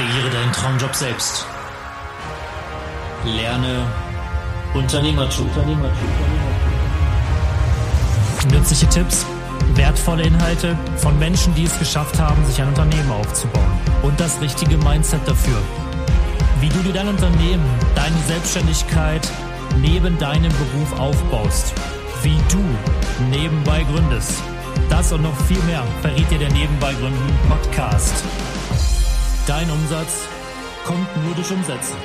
Kreiere deinen Traumjob selbst. Lerne Unternehmertum. Nützliche Tipps, wertvolle Inhalte von Menschen, die es geschafft haben, sich ein Unternehmen aufzubauen. Und das richtige Mindset dafür. Wie du dir dein Unternehmen, deine Selbstständigkeit neben deinem Beruf aufbaust. Wie du nebenbei gründest. Das und noch viel mehr verrät dir der Nebenbei Gründen Podcast. Dein Umsatz kommt nur durch Umsetzen.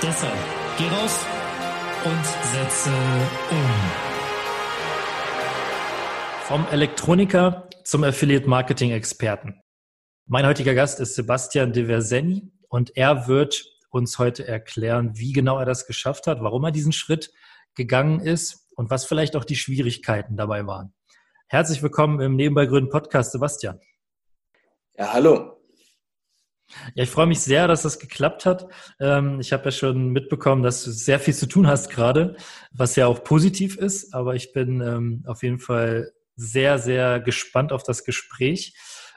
Deshalb geh raus und setze um. Vom Elektroniker zum Affiliate Marketing Experten. Mein heutiger Gast ist Sebastian de Verseni und er wird uns heute erklären, wie genau er das geschafft hat, warum er diesen Schritt gegangen ist und was vielleicht auch die Schwierigkeiten dabei waren. Herzlich willkommen im Nebenbei Gründen Podcast, Sebastian. Ja, hallo. Ja, ich freue mich sehr, dass das geklappt hat. Ähm, ich habe ja schon mitbekommen, dass du sehr viel zu tun hast gerade, was ja auch positiv ist. Aber ich bin ähm, auf jeden Fall sehr, sehr gespannt auf das Gespräch.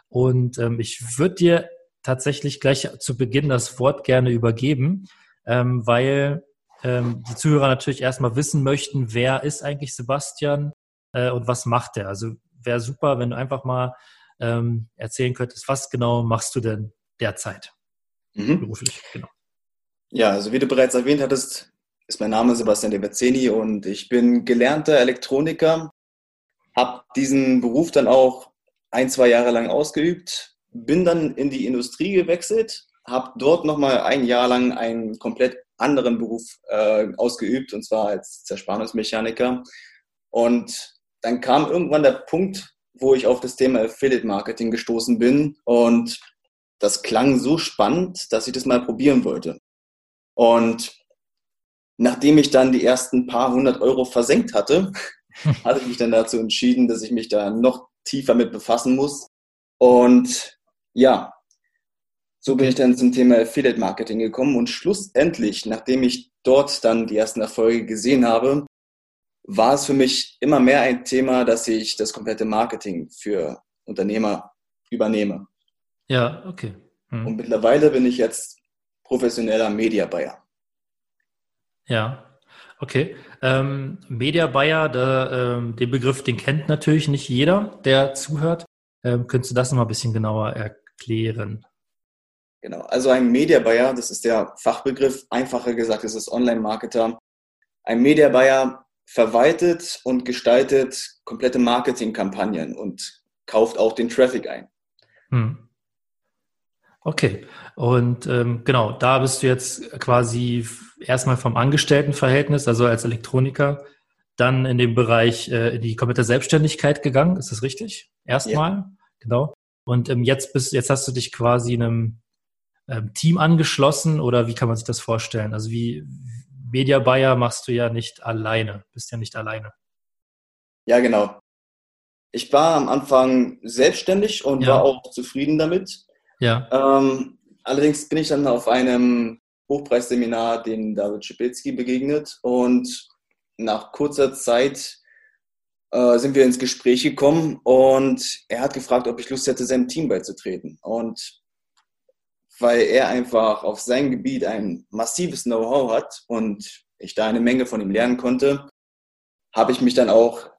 Und ähm, ich würde dir tatsächlich gleich zu Beginn das Wort gerne übergeben, weil die Zuhörer natürlich erstmal wissen möchten, wer ist eigentlich Sebastian äh, und was macht er. Also wäre super, wenn du einfach mal erzählen könntest, was genau machst du denn derzeit mhm. beruflich. Genau. Ja, also wie du bereits erwähnt hattest, ist mein Name Sebastian De Bezzeni und ich bin gelernter Elektroniker, habe diesen Beruf dann auch ein, zwei Jahre lang ausgeübt, bin dann in die Industrie gewechselt, habe dort nochmal ein Jahr lang einen komplett anderen Beruf äh, ausgeübt, und zwar als Zerspannungsmechaniker. Und dann kam irgendwann der Punkt, wo ich auf das Thema Affiliate Marketing gestoßen bin und das klang so spannend, dass ich das mal probieren wollte. Und nachdem ich dann die ersten paar hundert Euro versenkt hatte, hatte ich mich dann dazu entschieden, dass ich mich da noch tiefer mit befassen muss. Und ja, so bin ich dann zum Thema Affiliate Marketing gekommen und schlussendlich, nachdem ich dort dann die ersten Erfolge gesehen habe, war es für mich immer mehr ein Thema, dass ich das komplette Marketing für Unternehmer übernehme. Ja, okay. Hm. Und mittlerweile bin ich jetzt professioneller Media Buyer. Ja, okay. Ähm, Media Buyer, da, ähm, den Begriff, den kennt natürlich nicht jeder, der zuhört. Ähm, könntest du das noch mal ein bisschen genauer erklären? Genau, also ein Media Buyer, das ist der Fachbegriff, einfacher gesagt, ist Online-Marketer. Ein Media Buyer verwaltet und gestaltet komplette Marketingkampagnen und kauft auch den Traffic ein. Hm. Okay, und ähm, genau, da bist du jetzt quasi erstmal vom Angestelltenverhältnis, also als Elektroniker, dann in den Bereich, äh, in die komplette Selbstständigkeit gegangen. Ist das richtig? Erstmal, ja. genau. Und ähm, jetzt bist, jetzt hast du dich quasi einem ähm, Team angeschlossen oder wie kann man sich das vorstellen? Also wie Media Buyer machst du ja nicht alleine, bist ja nicht alleine. Ja, genau. Ich war am Anfang selbstständig und ja. war auch zufrieden damit. Ja. Ähm, allerdings bin ich dann auf einem Hochpreisseminar den David Schipilski begegnet und nach kurzer Zeit äh, sind wir ins Gespräch gekommen und er hat gefragt, ob ich Lust hätte, seinem Team beizutreten. Und weil er einfach auf seinem Gebiet ein massives Know-how hat und ich da eine Menge von ihm lernen konnte, habe ich mich dann auch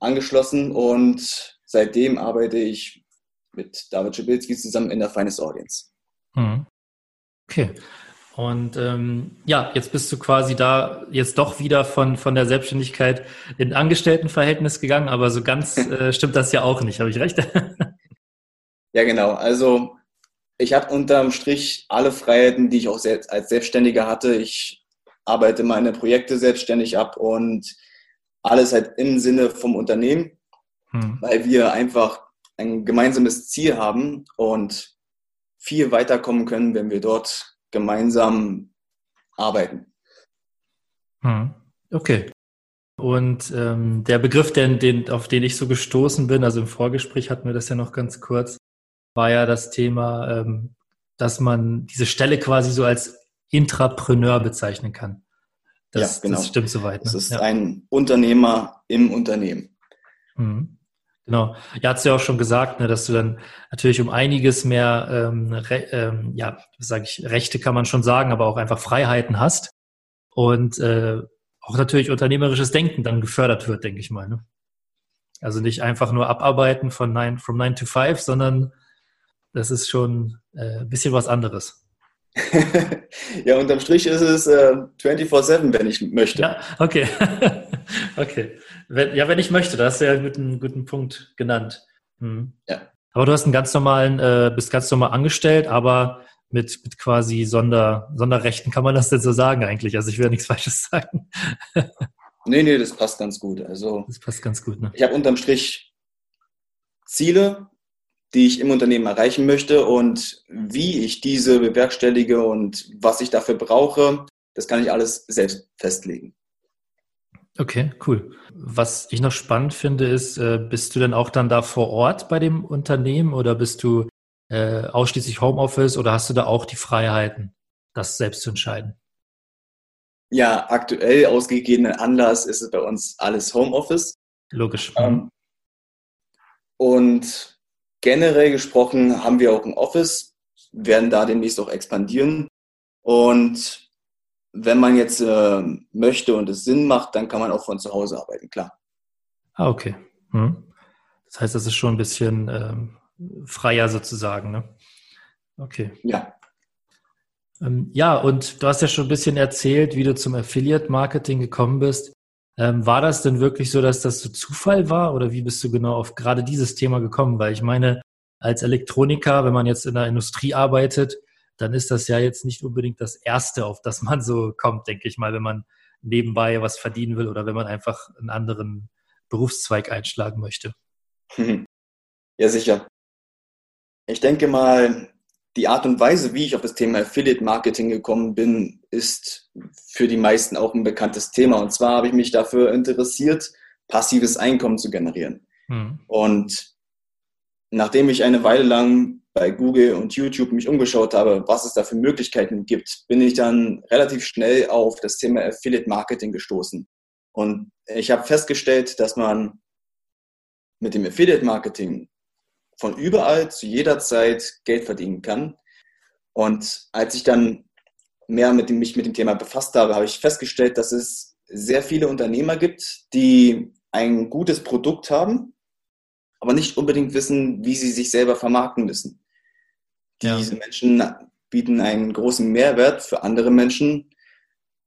angeschlossen und seitdem arbeite ich mit David Schibilski zusammen in der Finest Audience. Mhm. Okay. Und ähm, ja, jetzt bist du quasi da jetzt doch wieder von, von der Selbstständigkeit in Angestelltenverhältnis gegangen, aber so ganz äh, stimmt das ja auch nicht, habe ich recht? ja, genau. Also ich habe unterm Strich alle Freiheiten, die ich auch selbst als Selbstständiger hatte. Ich arbeite meine Projekte selbstständig ab und alles halt im Sinne vom Unternehmen, hm. weil wir einfach ein gemeinsames Ziel haben und viel weiterkommen können, wenn wir dort gemeinsam arbeiten. Hm. Okay. Und ähm, der Begriff, den, den, auf den ich so gestoßen bin, also im Vorgespräch hatten wir das ja noch ganz kurz, war ja das Thema, ähm, dass man diese Stelle quasi so als Intrapreneur bezeichnen kann. Das, ja, genau. das stimmt soweit. Ne? Das ist ja. ein Unternehmer im Unternehmen. Mhm. Genau. Ja, hast du ja auch schon gesagt, ne, dass du dann natürlich um einiges mehr, ähm, ähm, ja, sage ich, Rechte kann man schon sagen, aber auch einfach Freiheiten hast und äh, auch natürlich unternehmerisches Denken dann gefördert wird, denke ich mal. Ne? Also nicht einfach nur abarbeiten von nine, from 9 to 5, sondern das ist schon äh, ein bisschen was anderes. ja, unterm Strich ist es äh, 24-7, wenn ich möchte. Ja, okay. okay. Wenn, ja, wenn ich möchte, da hast du ja einen guten, guten Punkt genannt. Mhm. Ja. Aber du hast einen ganz normalen, äh, bist ganz normal angestellt, aber mit, mit quasi Sonder, Sonderrechten kann man das denn so sagen eigentlich? Also ich will ja nichts Falsches sagen. nee, nee, das passt ganz gut. Also das passt ganz gut, ne? Ich habe unterm Strich Ziele, die ich im Unternehmen erreichen möchte und wie ich diese bewerkstellige und was ich dafür brauche, das kann ich alles selbst festlegen. Okay, cool. Was ich noch spannend finde, ist, äh, bist du denn auch dann da vor Ort bei dem Unternehmen oder bist du äh, ausschließlich Homeoffice oder hast du da auch die Freiheiten, das selbst zu entscheiden? Ja, aktuell aus gegebenen Anlass ist es bei uns alles Homeoffice. Logisch. Ähm, und Generell gesprochen haben wir auch ein Office, werden da demnächst auch expandieren. Und wenn man jetzt äh, möchte und es Sinn macht, dann kann man auch von zu Hause arbeiten, klar. Ah, okay. Hm. Das heißt, das ist schon ein bisschen ähm, freier sozusagen, ne? Okay. Ja. Ähm, ja, und du hast ja schon ein bisschen erzählt, wie du zum Affiliate-Marketing gekommen bist. Ähm, war das denn wirklich so, dass das so Zufall war oder wie bist du genau auf gerade dieses Thema gekommen? Weil ich meine, als Elektroniker, wenn man jetzt in der Industrie arbeitet, dann ist das ja jetzt nicht unbedingt das Erste, auf das man so kommt, denke ich mal, wenn man nebenbei was verdienen will oder wenn man einfach einen anderen Berufszweig einschlagen möchte. Ja, sicher. Ich denke mal, die Art und Weise, wie ich auf das Thema Affiliate Marketing gekommen bin, ist für die meisten auch ein bekanntes Thema. Und zwar habe ich mich dafür interessiert, passives Einkommen zu generieren. Mhm. Und nachdem ich eine Weile lang bei Google und YouTube mich umgeschaut habe, was es da für Möglichkeiten gibt, bin ich dann relativ schnell auf das Thema Affiliate Marketing gestoßen. Und ich habe festgestellt, dass man mit dem Affiliate Marketing von überall zu jeder Zeit Geld verdienen kann. Und als ich dann mehr mit dem, mich mit dem Thema befasst habe, habe ich festgestellt, dass es sehr viele Unternehmer gibt, die ein gutes Produkt haben, aber nicht unbedingt wissen, wie sie sich selber vermarkten müssen. Ja. Diese Menschen bieten einen großen Mehrwert für andere Menschen,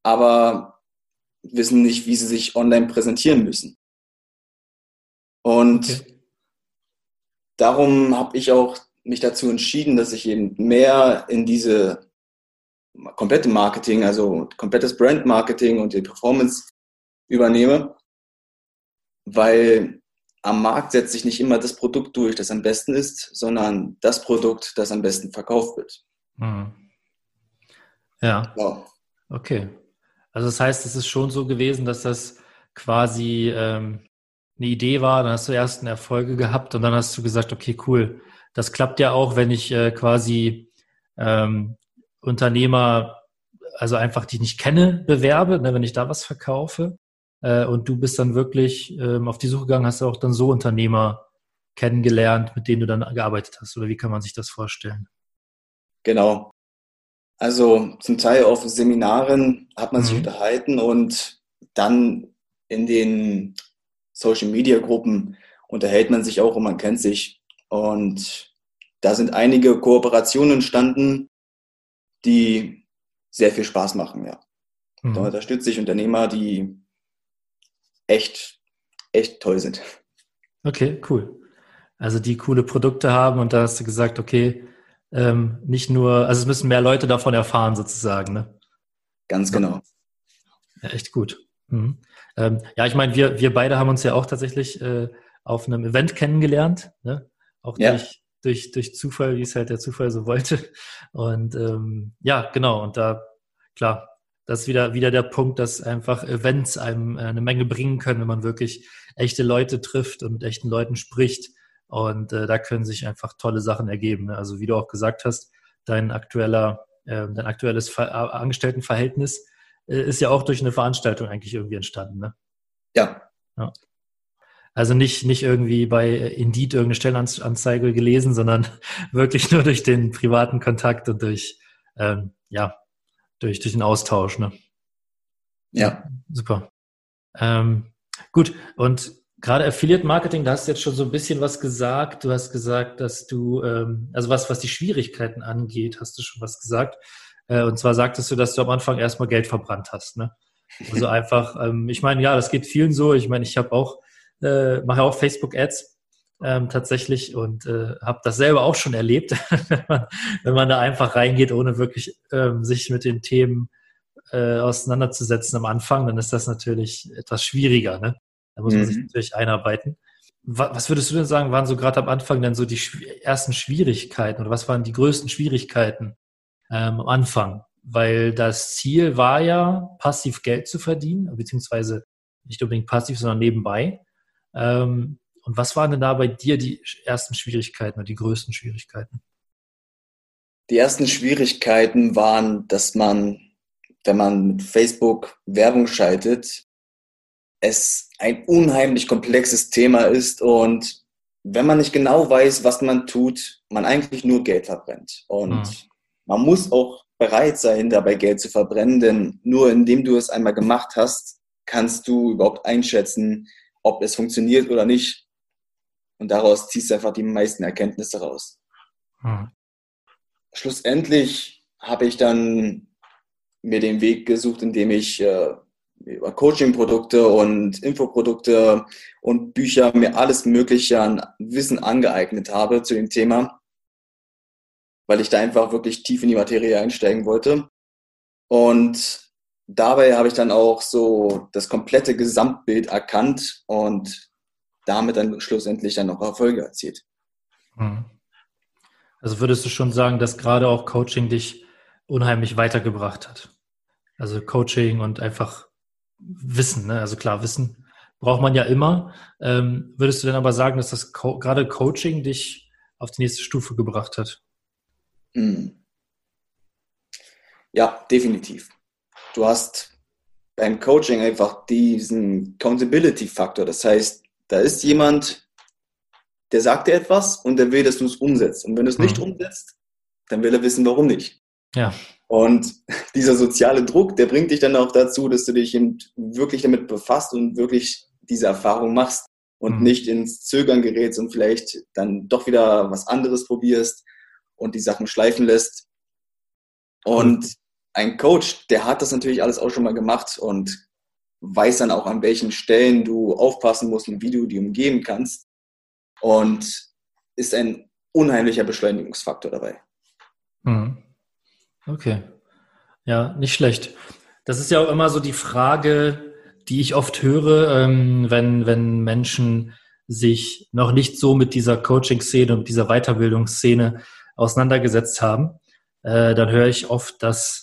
aber wissen nicht, wie sie sich online präsentieren müssen. Und okay darum habe ich auch mich dazu entschieden, dass ich eben mehr in diese komplette Marketing, also komplettes Brand Marketing und die Performance übernehme, weil am Markt setzt sich nicht immer das Produkt durch, das am besten ist, sondern das Produkt, das am besten verkauft wird. Mhm. Ja. Wow. Okay. Also das heißt, es ist schon so gewesen, dass das quasi ähm, eine Idee war, dann hast du erst eine Erfolge gehabt und dann hast du gesagt, okay, cool, das klappt ja auch, wenn ich äh, quasi ähm, Unternehmer, also einfach die ich nicht kenne, bewerbe, ne, wenn ich da was verkaufe. Äh, und du bist dann wirklich ähm, auf die Suche gegangen, hast du auch dann so Unternehmer kennengelernt, mit denen du dann gearbeitet hast. Oder wie kann man sich das vorstellen? Genau. Also zum Teil auf Seminaren hat man mhm. sich unterhalten und dann in den Social Media Gruppen unterhält man sich auch und man kennt sich. Und da sind einige Kooperationen entstanden, die sehr viel Spaß machen, ja. Mhm. Da unterstütze ich Unternehmer, die echt, echt toll sind. Okay, cool. Also die coole Produkte haben und da hast du gesagt, okay, ähm, nicht nur, also es müssen mehr Leute davon erfahren sozusagen, ne? Ganz genau. Ja, echt gut. Mhm. Ähm, ja, ich meine, wir, wir beide haben uns ja auch tatsächlich äh, auf einem Event kennengelernt, ne? auch ja. durch, durch, durch Zufall, wie es halt der Zufall so wollte. Und ähm, ja, genau, und da, klar, das ist wieder, wieder der Punkt, dass einfach Events einem äh, eine Menge bringen können, wenn man wirklich echte Leute trifft und mit echten Leuten spricht. Und äh, da können sich einfach tolle Sachen ergeben. Ne? Also wie du auch gesagt hast, dein aktueller, äh, dein aktuelles Ver Angestelltenverhältnis äh, ist ja auch durch eine Veranstaltung eigentlich irgendwie entstanden, ne? Ja. ja. Also nicht, nicht irgendwie bei Indeed irgendeine Stellenanzeige gelesen, sondern wirklich nur durch den privaten Kontakt und durch, ähm, ja, durch, durch den Austausch. Ne? Ja. Super. Ähm, gut, und gerade Affiliate Marketing, da hast du jetzt schon so ein bisschen was gesagt. Du hast gesagt, dass du, ähm, also was, was die Schwierigkeiten angeht, hast du schon was gesagt. Äh, und zwar sagtest du, dass du am Anfang erstmal Geld verbrannt hast. Ne? Also einfach, ähm, ich meine, ja, das geht vielen so. Ich meine, ich habe auch, äh, mache auch Facebook-Ads ähm, tatsächlich und äh, habe das selber auch schon erlebt, wenn, man, wenn man da einfach reingeht, ohne wirklich ähm, sich mit den Themen äh, auseinanderzusetzen am Anfang, dann ist das natürlich etwas schwieriger. Ne? Da muss man sich mhm. natürlich einarbeiten. Was würdest du denn sagen, waren so gerade am Anfang dann so die ersten Schwierigkeiten oder was waren die größten Schwierigkeiten ähm, am Anfang? Weil das Ziel war ja, passiv Geld zu verdienen, beziehungsweise nicht unbedingt passiv, sondern nebenbei. Ähm, und was waren denn da bei dir die ersten Schwierigkeiten oder die größten Schwierigkeiten? Die ersten Schwierigkeiten waren, dass man, wenn man mit Facebook Werbung schaltet, es ein unheimlich komplexes Thema ist und wenn man nicht genau weiß, was man tut, man eigentlich nur Geld verbrennt. Und mhm. man muss auch bereit sein, dabei Geld zu verbrennen, denn nur indem du es einmal gemacht hast, kannst du überhaupt einschätzen, ob es funktioniert oder nicht. Und daraus ziehst du einfach die meisten Erkenntnisse raus. Mhm. Schlussendlich habe ich dann mir den Weg gesucht, indem ich äh, über Coaching-Produkte und Infoprodukte und Bücher mir alles Mögliche an Wissen angeeignet habe zu dem Thema, weil ich da einfach wirklich tief in die Materie einsteigen wollte. Und dabei habe ich dann auch so das komplette Gesamtbild erkannt und damit dann schlussendlich dann noch Erfolge erzielt. Hm. Also würdest du schon sagen, dass gerade auch Coaching dich unheimlich weitergebracht hat? Also Coaching und einfach Wissen, ne? also klar, Wissen braucht man ja immer. Ähm, würdest du denn aber sagen, dass das Co gerade Coaching dich auf die nächste Stufe gebracht hat? Hm. Ja, definitiv. Du hast beim Coaching einfach diesen Accountability-Faktor. Das heißt, da ist jemand, der sagt dir etwas und der will, dass du es umsetzt. Und wenn du es nicht mhm. umsetzt, dann will er wissen, warum nicht. Ja. Und dieser soziale Druck, der bringt dich dann auch dazu, dass du dich eben wirklich damit befasst und wirklich diese Erfahrung machst und mhm. nicht ins Zögern gerätst und vielleicht dann doch wieder was anderes probierst und die Sachen schleifen lässt. Und ein Coach, der hat das natürlich alles auch schon mal gemacht und weiß dann auch, an welchen Stellen du aufpassen musst und wie du die umgehen kannst. Und ist ein unheimlicher Beschleunigungsfaktor dabei. Mhm. Okay. Ja, nicht schlecht. Das ist ja auch immer so die Frage, die ich oft höre, ähm, wenn, wenn Menschen sich noch nicht so mit dieser Coaching-Szene und dieser Weiterbildungsszene auseinandergesetzt haben, äh, dann höre ich oft, dass,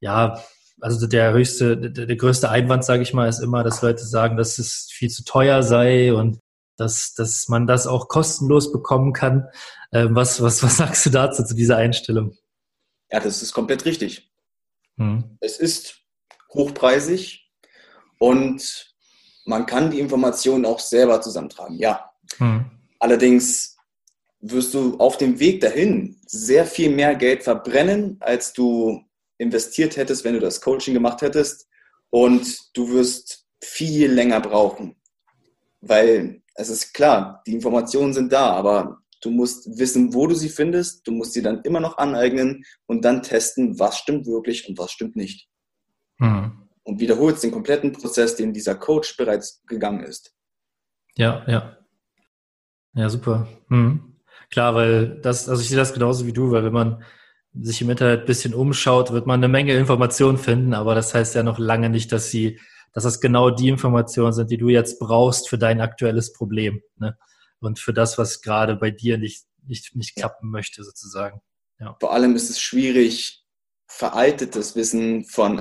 ja, also der höchste, der, der größte Einwand, sage ich mal, ist immer, dass Leute sagen, dass es viel zu teuer sei und dass, dass man das auch kostenlos bekommen kann. Ähm, was, was, was sagst du dazu, zu dieser Einstellung? Ja, das ist komplett richtig. Hm. Es ist hochpreisig und man kann die Informationen auch selber zusammentragen, ja. Hm. Allerdings wirst du auf dem Weg dahin sehr viel mehr Geld verbrennen, als du investiert hättest, wenn du das Coaching gemacht hättest. Und du wirst viel länger brauchen. Weil es ist klar, die Informationen sind da, aber Du musst wissen, wo du sie findest. Du musst sie dann immer noch aneignen und dann testen, was stimmt wirklich und was stimmt nicht. Mhm. Und wiederholst den kompletten Prozess, den dieser Coach bereits gegangen ist. Ja, ja. Ja, super. Mhm. Klar, weil das, also ich sehe das genauso wie du, weil wenn man sich im Internet ein bisschen umschaut, wird man eine Menge Informationen finden, aber das heißt ja noch lange nicht, dass sie, dass das genau die Informationen sind, die du jetzt brauchst für dein aktuelles Problem. Ne? und für das, was gerade bei dir nicht, nicht, nicht klappen möchte, sozusagen. Ja. Vor allem ist es schwierig, veraltetes Wissen von